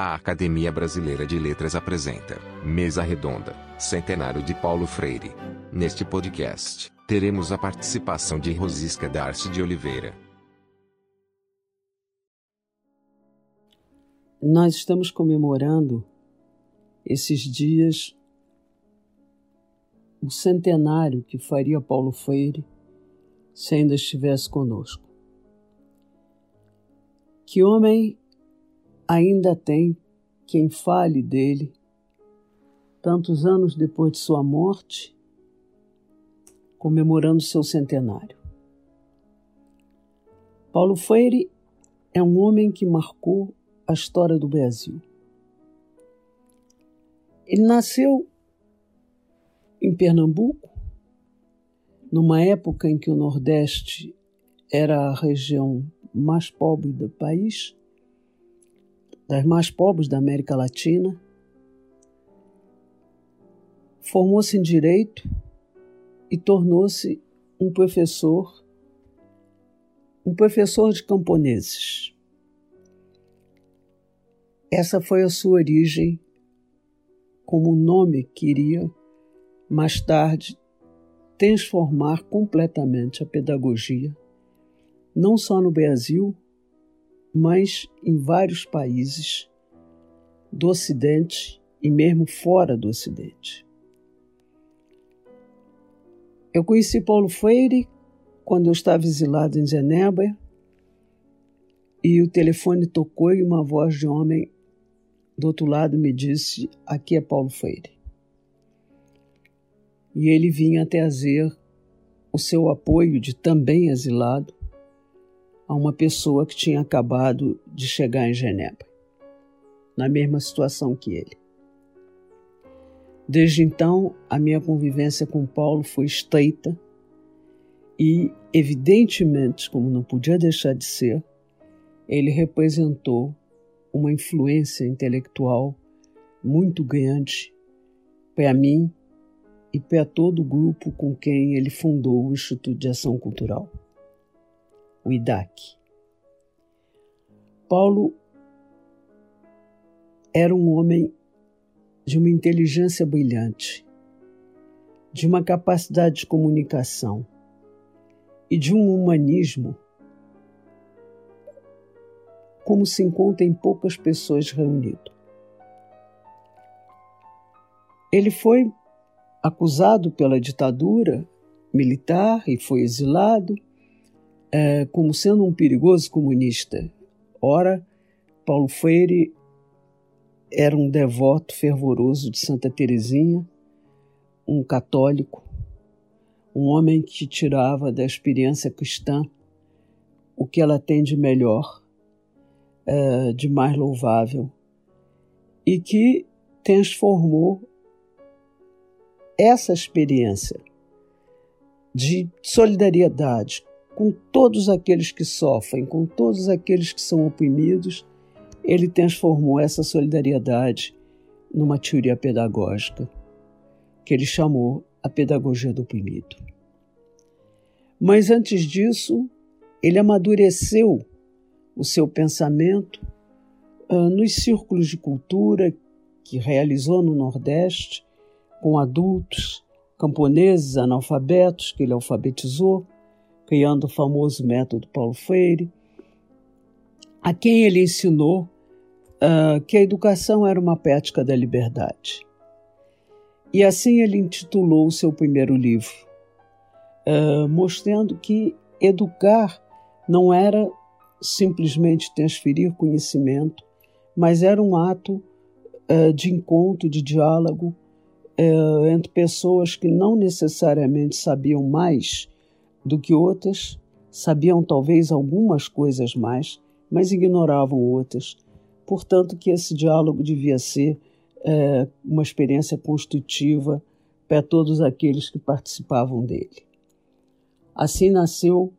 A Academia Brasileira de Letras apresenta Mesa Redonda, Centenário de Paulo Freire. Neste podcast, teremos a participação de Rosisca Darcy de Oliveira. Nós estamos comemorando esses dias o centenário que faria Paulo Freire se ainda estivesse conosco. Que homem ainda tem quem fale dele, tantos anos depois de sua morte, comemorando seu centenário. Paulo Freire é um homem que marcou a história do Brasil. Ele nasceu em Pernambuco, numa época em que o Nordeste era a região mais pobre do país, das mais pobres da América Latina. Formou-se em direito e tornou-se um professor, um professor de camponeses. Essa foi a sua origem, como o nome queria mais tarde transformar completamente a pedagogia, não só no Brasil, mas em vários países do Ocidente e mesmo fora do Ocidente. Eu conheci Paulo Freire quando eu estava exilado em Genebra e o telefone tocou e uma voz de homem do outro lado me disse: Aqui é Paulo Freire. E ele vinha trazer o seu apoio de também exilado a uma pessoa que tinha acabado de chegar em Genebra, na mesma situação que ele. Desde então, a minha convivência com Paulo foi estreita e, evidentemente, como não podia deixar de ser, ele representou uma influência intelectual muito grande para mim e para todo o grupo com quem ele fundou o Instituto de Ação Cultural o. Paulo era um homem de uma inteligência brilhante, de uma capacidade de comunicação e de um humanismo como se encontra em poucas pessoas reunido. Ele foi acusado pela ditadura militar e foi exilado é, como sendo um perigoso comunista. Ora, Paulo Freire era um devoto fervoroso de Santa Teresinha, um católico, um homem que tirava da experiência cristã o que ela tem de melhor, é, de mais louvável, e que transformou essa experiência de solidariedade com todos aqueles que sofrem, com todos aqueles que são oprimidos, ele transformou essa solidariedade numa teoria pedagógica, que ele chamou a pedagogia do oprimido. Mas antes disso, ele amadureceu o seu pensamento uh, nos círculos de cultura que realizou no Nordeste, com adultos, camponeses, analfabetos, que ele alfabetizou, criando o famoso método Paulo Freire, a quem ele ensinou uh, que a educação era uma prática da liberdade. E assim ele intitulou o seu primeiro livro, uh, mostrando que educar não era simplesmente transferir conhecimento, mas era um ato uh, de encontro, de diálogo entre pessoas que não necessariamente sabiam mais do que outras, sabiam talvez algumas coisas mais, mas ignoravam outras. Portanto, que esse diálogo devia ser é, uma experiência construtiva para todos aqueles que participavam dele. Assim nasceu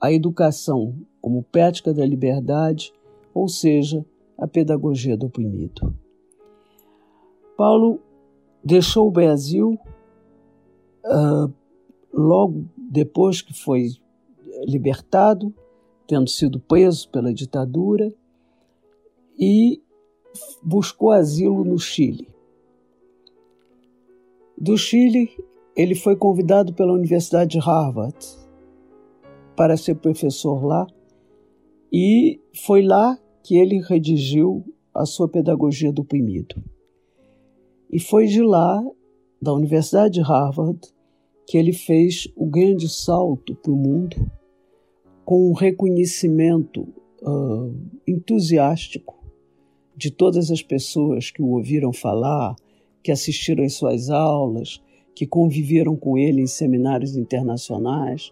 a educação como prática da liberdade, ou seja, a pedagogia do oprimido. Paulo deixou o Brasil uh, logo depois que foi libertado, tendo sido preso pela ditadura, e buscou asilo no Chile. Do Chile, ele foi convidado pela Universidade de Harvard para ser professor lá e foi lá que ele redigiu a sua pedagogia do oprimido. E foi de lá, da Universidade de Harvard, que ele fez o grande salto para o mundo com um reconhecimento uh, entusiástico de todas as pessoas que o ouviram falar, que assistiram às suas aulas, que conviveram com ele em seminários internacionais,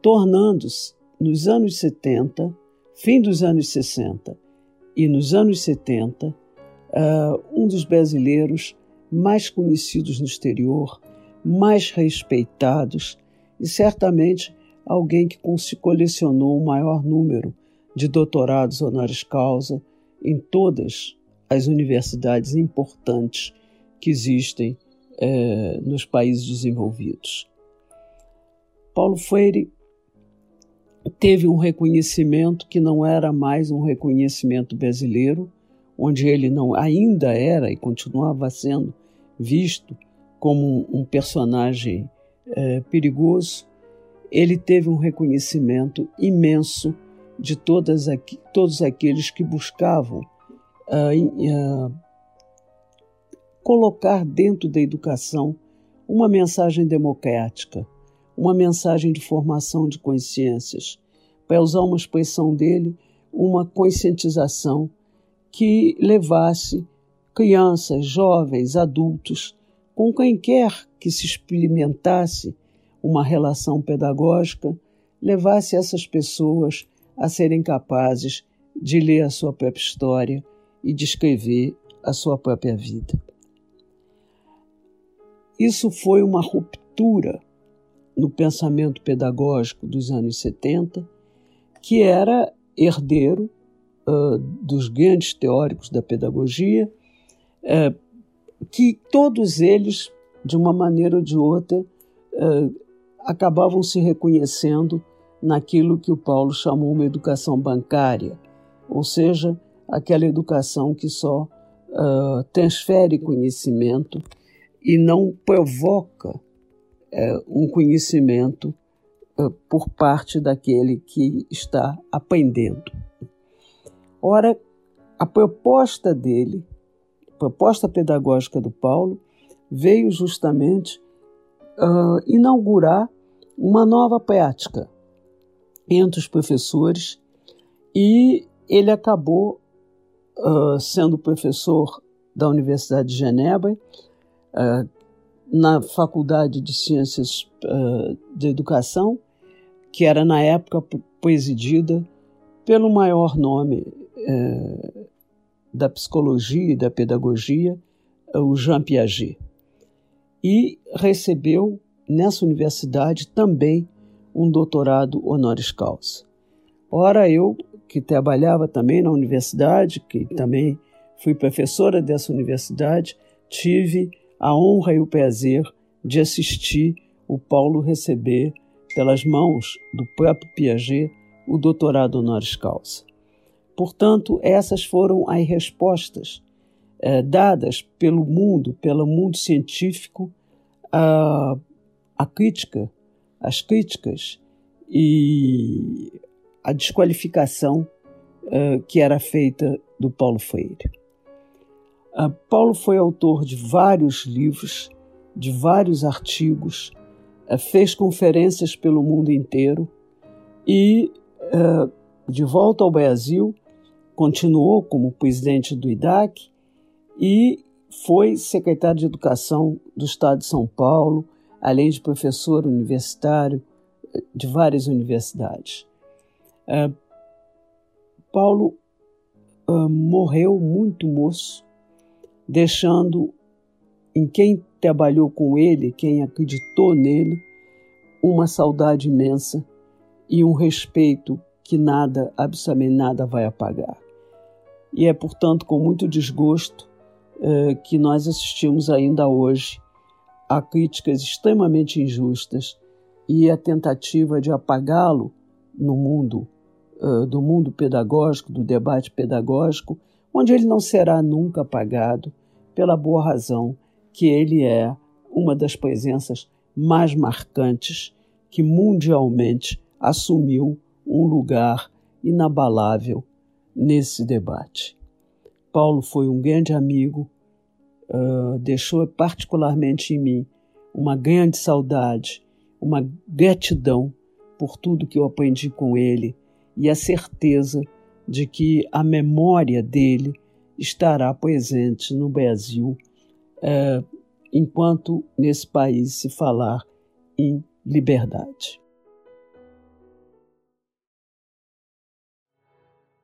tornando-se, nos anos 70, fim dos anos 60 e nos anos 70, uh, um dos brasileiros mais conhecidos no exterior, mais respeitados e certamente alguém que colecionou o maior número de doutorados honoris causa em todas as universidades importantes que existem é, nos países desenvolvidos. Paulo Freire teve um reconhecimento que não era mais um reconhecimento brasileiro, onde ele não ainda era e continuava sendo visto como um personagem é, perigoso, ele teve um reconhecimento imenso de todas todos aqueles que buscavam uh, uh, colocar dentro da educação uma mensagem democrática, uma mensagem de formação de consciências, para usar uma expressão dele, uma conscientização que levasse crianças, jovens, adultos, com quem quer que se experimentasse uma relação pedagógica, levasse essas pessoas a serem capazes de ler a sua própria história e de escrever a sua própria vida. Isso foi uma ruptura no pensamento pedagógico dos anos 70, que era herdeiro uh, dos grandes teóricos da pedagogia, uh, que todos eles, de uma maneira ou de outra, uh, acabavam se reconhecendo naquilo que o Paulo chamou uma educação bancária, ou seja, aquela educação que só uh, transfere conhecimento e não provoca uh, um conhecimento por parte daquele que está aprendendo. Ora, a proposta dele, proposta pedagógica do Paulo, veio justamente uh, inaugurar uma nova prática entre os professores e ele acabou uh, sendo professor da Universidade de Genebra, uh, na Faculdade de Ciências uh, de Educação, que era na época presidida pelo maior nome da psicologia e da pedagogia, o Jean Piaget e recebeu nessa universidade também um doutorado honoris causa. Ora, eu que trabalhava também na universidade, que também fui professora dessa universidade, tive a honra e o prazer de assistir o Paulo receber pelas mãos do próprio Piaget o doutorado honoris causa. Portanto, essas foram as respostas é, dadas pelo mundo, pelo mundo científico, a crítica, as críticas e a desqualificação uh, que era feita do Paulo Freire. Uh, Paulo foi autor de vários livros, de vários artigos, uh, fez conferências pelo mundo inteiro e, de volta ao Brasil, continuou como presidente do IDAC e foi secretário de Educação do Estado de São Paulo, além de professor universitário eh, de várias universidades. Uh, Paulo uh, morreu muito moço, deixando em quem trabalhou com ele, quem acreditou nele, uma saudade imensa e um respeito que nada, absolutamente nada vai apagar. E é, portanto, com muito desgosto eh, que nós assistimos ainda hoje a críticas extremamente injustas e a tentativa de apagá-lo no mundo uh, do mundo pedagógico, do debate pedagógico, onde ele não será nunca apagado, pela boa razão que ele é uma das presenças mais marcantes que mundialmente assumiu um lugar inabalável nesse debate. Paulo foi um grande amigo, uh, deixou particularmente em mim uma grande saudade, uma gratidão por tudo que eu aprendi com ele e a certeza de que a memória dele estará presente no Brasil uh, enquanto nesse país se falar em liberdade.